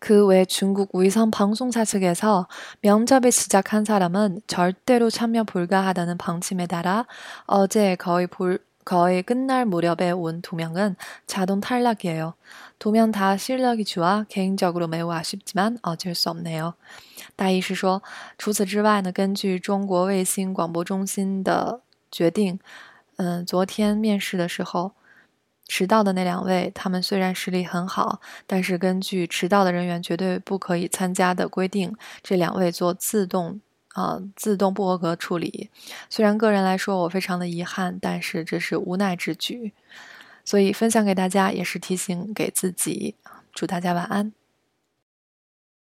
그 외 중국 위성 방송사 측에서 면접을 시작한 사람은 절대로 참여 불가하다는 방침에 따라 어제 거의 볼, 거의 끝날 무렵에 온 두 명은 자동 탈락이에요. 두 명 다 실력이 좋아 개인적으로 매우 아쉽지만 어쩔 수 없네요. 大意是说，除此之外呢，根据中国卫星广播中心的决定，嗯，昨天面试的时候。 迟到的那两位，他们虽然实力很好，但是根据迟到的人员绝对不可以参加的规定，这两位做自动啊自动不合格处理。虽然个人来说我非常的遗憾，但是这是无奈之举，所以分享给大家也是提醒给自己。祝大家晚安。